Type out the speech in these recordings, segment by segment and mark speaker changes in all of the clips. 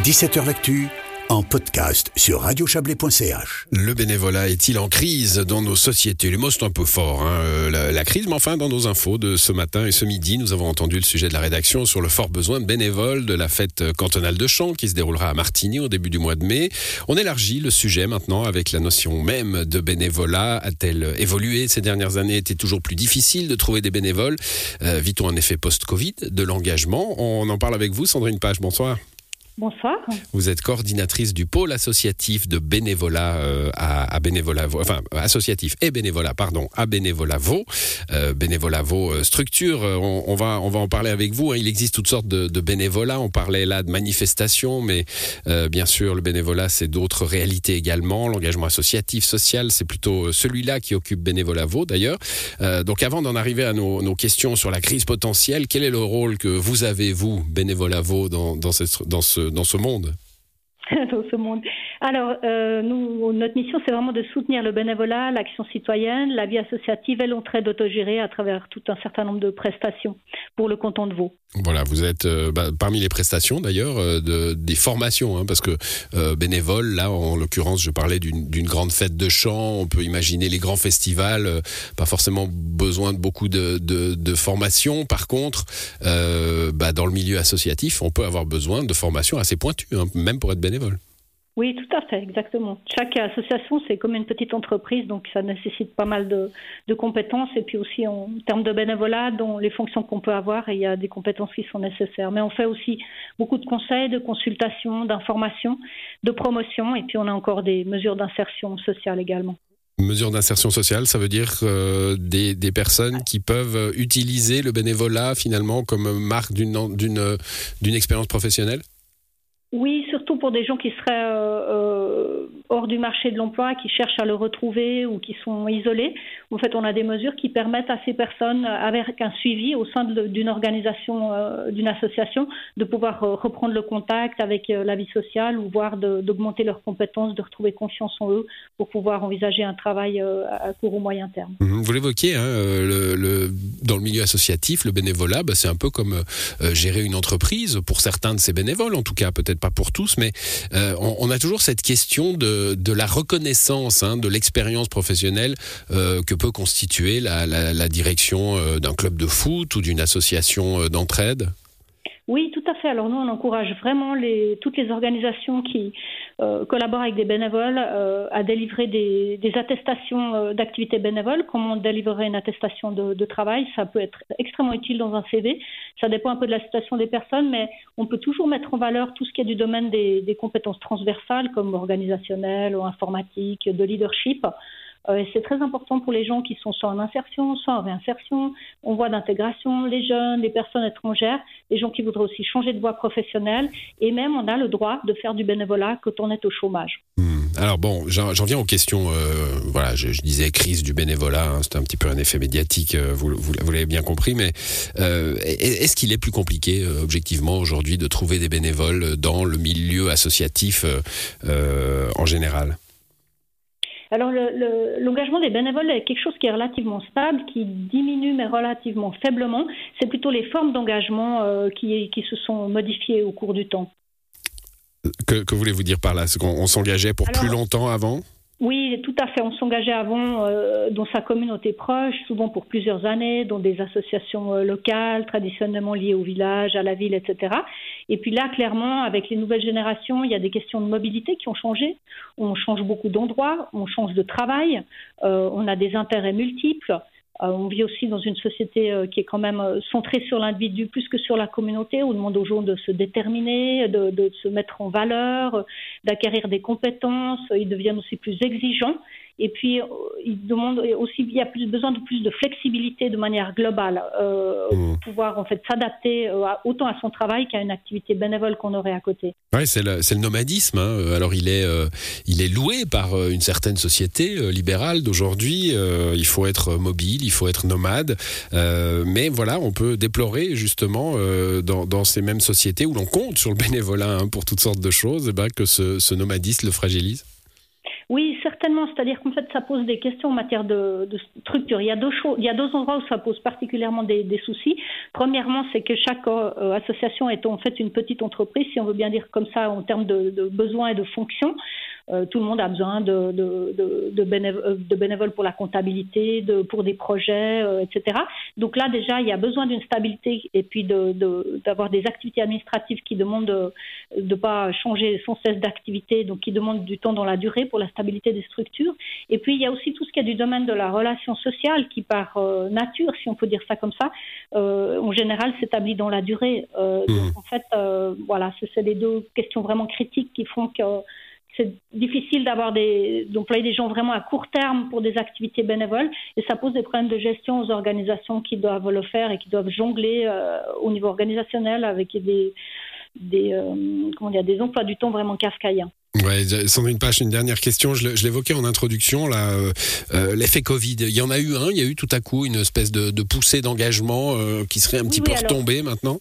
Speaker 1: 17h L'actu en podcast sur radiochablais.ch.
Speaker 2: Le bénévolat est-il en crise dans nos sociétés? Les mots sont un peu forts, hein, euh, la, la, crise, mais enfin dans nos infos de ce matin et ce midi, nous avons entendu le sujet de la rédaction sur le fort besoin de bénévoles de la fête cantonale de chant qui se déroulera à Martigny au début du mois de mai. On élargit le sujet maintenant avec la notion même de bénévolat. A-t-elle évolué? Ces dernières années Était toujours plus difficile de trouver des bénévoles euh, Vit-on un effet post-Covid de l'engagement? On en parle avec vous, Sandrine Page. Bonsoir.
Speaker 3: Bonsoir.
Speaker 2: Vous êtes coordinatrice du pôle associatif de bénévolat euh, à, à, bénévolat, enfin associatif et bénévolat, pardon, à bénévolat Vaux. Euh, bénévolat Vaux euh, structure, on, va on va en parler avec vous. Hein. Il existe toutes sortes de, de bénévolats. On parlait là de manifestations, mais bien sûr le bénévolat c'est d'autres réalités également. L'engagement associatif, social, c'est plutôt celui-là qui occupe bénévolat Vaux d'ailleurs. Donc avant d'en arriver à nos, questions sur la crise potentielle, quel est le rôle que vous avez vous bénévolat Vaux dans, dans, cette, dans ce dans ce monde
Speaker 3: dans ce monde. Alors, euh, notre mission, c'est vraiment de soutenir le bénévolat, l'action citoyenne, la vie associative et l'entraide autogérée à travers tout un certain nombre de prestations pour le canton de Vaud.
Speaker 2: Voilà, vous êtes euh, bah, parmi les prestations d'ailleurs euh, de, des formations, hein, parce que bénévole, là en l'occurrence, je parlais d'une grande fête de chant, on peut imaginer les grands festivals, pas forcément besoin de beaucoup de, de, de formation. Par contre, bah, dans le milieu associatif, on peut avoir besoin de formations assez pointues, hein, même pour être bénévole.
Speaker 3: Oui, tout à fait, exactement. Chaque association, c'est comme une petite entreprise, donc ça nécessite pas mal de, compétences. Et puis aussi, en termes de bénévolat, dans les fonctions qu'on peut avoir, il y a des compétences qui sont nécessaires. Mais on fait aussi beaucoup de conseils, de consultations, d'informations, de promotion. Et puis, on a encore des mesures d'insertion sociale également.
Speaker 2: Mesures d'insertion sociale, ça veut dire euh, des, personnes qui peuvent utiliser le bénévolat finalement comme marque d'une expérience professionnelle?
Speaker 3: Oui, surtout pour des gens qui seraient euh, euh, hors du marché de l'emploi, qui cherchent à le retrouver ou qui sont isolés. En fait, on a des mesures qui permettent à ces personnes, avec un suivi au sein d'une organisation, euh, d'une association, de pouvoir reprendre le contact avec la vie sociale ou voire d'augmenter leurs compétences, de retrouver confiance en eux pour pouvoir envisager un travail à court ou moyen terme.
Speaker 2: Mmh, vous l'évoquiez, hein, dans le milieu associatif, le bénévolat, bah, c'est un peu comme gérer une entreprise pour certains de ces bénévoles, en tout cas, peut-être pas pour tous, mais euh, on, a toujours cette question de, la reconnaissance hein, de l'expérience professionnelle euh, que peut constituer la, direction euh, d'un club de foot ou d'une association d'entraide.
Speaker 3: Tout à fait. Alors nous, on encourage vraiment les, toutes les organisations qui euh, collaborent avec des bénévoles euh, à délivrer des, attestations euh, d'activités bénévoles. Comment délivrer une attestation de, travail Ça peut être extrêmement utile dans un CV. Ça dépend un peu de la situation des personnes, mais on peut toujours mettre en valeur tout ce qui est du domaine des, compétences transversales, comme organisationnelles ou informatique, de leadership. Euh, c'est très important pour les gens qui sont soit en insertion, soit en réinsertion, on voit d'intégration, les jeunes, les personnes étrangères, les gens qui voudraient aussi changer de voie professionnelle, et même on a le droit de faire du bénévolat quand on est au chômage.
Speaker 2: Mmh. Alors bon, j'en viens aux questions. Euh, voilà, je, disais crise du bénévolat, hein, c'est un petit peu un effet médiatique, euh, vous, l'avez bien compris, mais est-ce qu'il est plus compliqué objectivement aujourd'hui de trouver des bénévoles dans le milieu associatif en général?
Speaker 3: Alors l'engagement le, le, des bénévoles est quelque chose qui est relativement stable, qui diminue mais relativement faiblement. C'est plutôt les formes d'engagement euh, qui, qui, se sont modifiées au cours du temps.
Speaker 2: Que, que voulez-vous dire par là? C'est qu'on s'engageait pour Alors, plus longtemps avant?
Speaker 3: Oui, tout à fait. On s'engageait avant euh, dans sa communauté proche, souvent pour plusieurs années, dans des associations euh, locales, traditionnellement liées au village, à la ville, etc. Et puis là, clairement, avec les nouvelles générations, il y a des questions de mobilité qui ont changé. On change beaucoup d'endroits, on change de travail, euh, on a des intérêts multiples. Euh, on vit aussi dans une société euh, qui est quand même centrée sur l'individu plus que sur la communauté. On demande aux gens de se déterminer, de se mettre en valeur, d'acquérir des compétences. Ils deviennent aussi plus exigeants. Et puis, il demande aussi, il y a plus, besoin de plus de flexibilité de manière globale, euh, mmh. pouvoir en fait s'adapter euh, autant à son travail qu'à une activité bénévole qu'on aurait à côté.
Speaker 2: Oui, c'est le, le, nomadisme. Hein. Alors, il est, euh, il est loué par euh, une certaine société euh, libérale d'aujourd'hui. Euh, il faut être mobile, il faut être nomade. mais voilà, on peut déplorer justement dans, dans, ces mêmes sociétés où l'on compte sur le bénévolat hein, pour toutes sortes de choses, eh ben, que ce, ce nomadisme le fragilise.
Speaker 3: Oui, C'est-à-dire qu'en fait, ça pose des questions en matière de, structure. Il y a deux choses, il y a deux endroits où ça pose particulièrement des, soucis. Premièrement, c'est que chaque euh, association est en fait une petite entreprise, si on veut bien dire comme ça, en termes de besoins et de fonctions. Euh, tout le monde a besoin de, de, de, bénévoles, pour la comptabilité, de, pour des projets, euh, etc. Donc là, déjà, il y a besoin d'une stabilité et puis d'avoir des activités administratives qui demandent de ne pas changer sans cesse d'activité, donc qui demandent du temps dans la durée pour la stabilité des structures. Et puis, il y a aussi tout ce qui est du domaine de la relation sociale qui, par euh, nature, si on peut dire ça comme ça, en général, s'établit dans la durée. Donc, mmh. en fait, voilà, c'est les deux questions vraiment critiques qui font que c'est difficile d'avoir des d'employer des gens vraiment à court terme pour des activités bénévoles et ça pose des problèmes de gestion aux organisations qui doivent le faire et qui doivent jongler euh, au niveau organisationnel avec des des euh, comment dire des emplois du temps vraiment kafkaïens.
Speaker 2: Ouais, Sandrine Pache, une dernière question. Je l'évoquais en introduction, là, euh, l'effet Covid. Il y en a eu un. Il y a eu tout à coup une espèce de, de poussée d'engagement qui serait un petit peu retombée maintenant?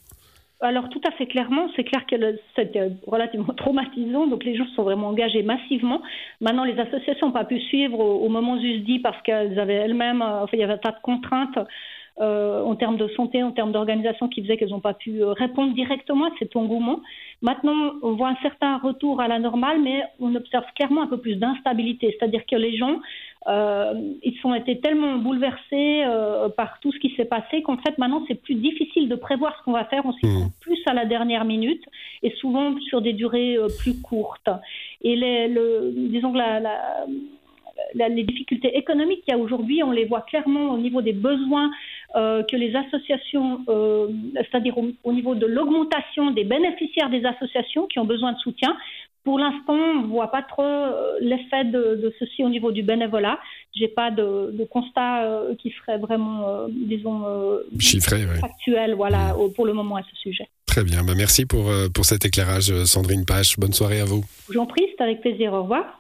Speaker 3: Alors tout à fait clairement, c'est clair que c'était relativement traumatisant, donc les gens sont vraiment engagés massivement. Maintenant, les associations n'ont pas pu suivre au, moment dit parce qu'elles avaient elles-mêmes, euh, enfin, il y avait un tas de contraintes euh, en termes de santé, en termes d'organisation qui faisaient qu'elles n'ont pas pu euh, répondre directement à cet engouement. Maintenant, on voit un certain retour à la normale, mais on observe clairement un peu plus d'instabilité, c'est-à-dire que les gens euh, ils ont été tellement bouleversés euh, par tout ce qui s'est passé qu'en fait maintenant c'est plus difficile de prévoir ce qu'on va faire. On s'y prend mmh. plus à la dernière minute et souvent sur des durées euh, plus courtes. Et les, le, disons que la, la, les difficultés économiques qu'il y a aujourd'hui, on les voit clairement au niveau des besoins que les associations, c'est-à-dire au, au, niveau de l'augmentation des bénéficiaires des associations qui ont besoin de soutien, pour l'instant, on ne voit pas trop euh, l'effet de, ceci au niveau du bénévolat. J'ai pas de, constat euh, qui serait vraiment, euh, disons,
Speaker 2: chiffré,
Speaker 3: factuel, voilà, mm. pour le moment à ce sujet.
Speaker 2: Très bien, bah, merci pour, pour cet éclairage, Sandrine Pache. Bonne soirée à vous.
Speaker 3: J'en prie, c'est avec plaisir. Au revoir.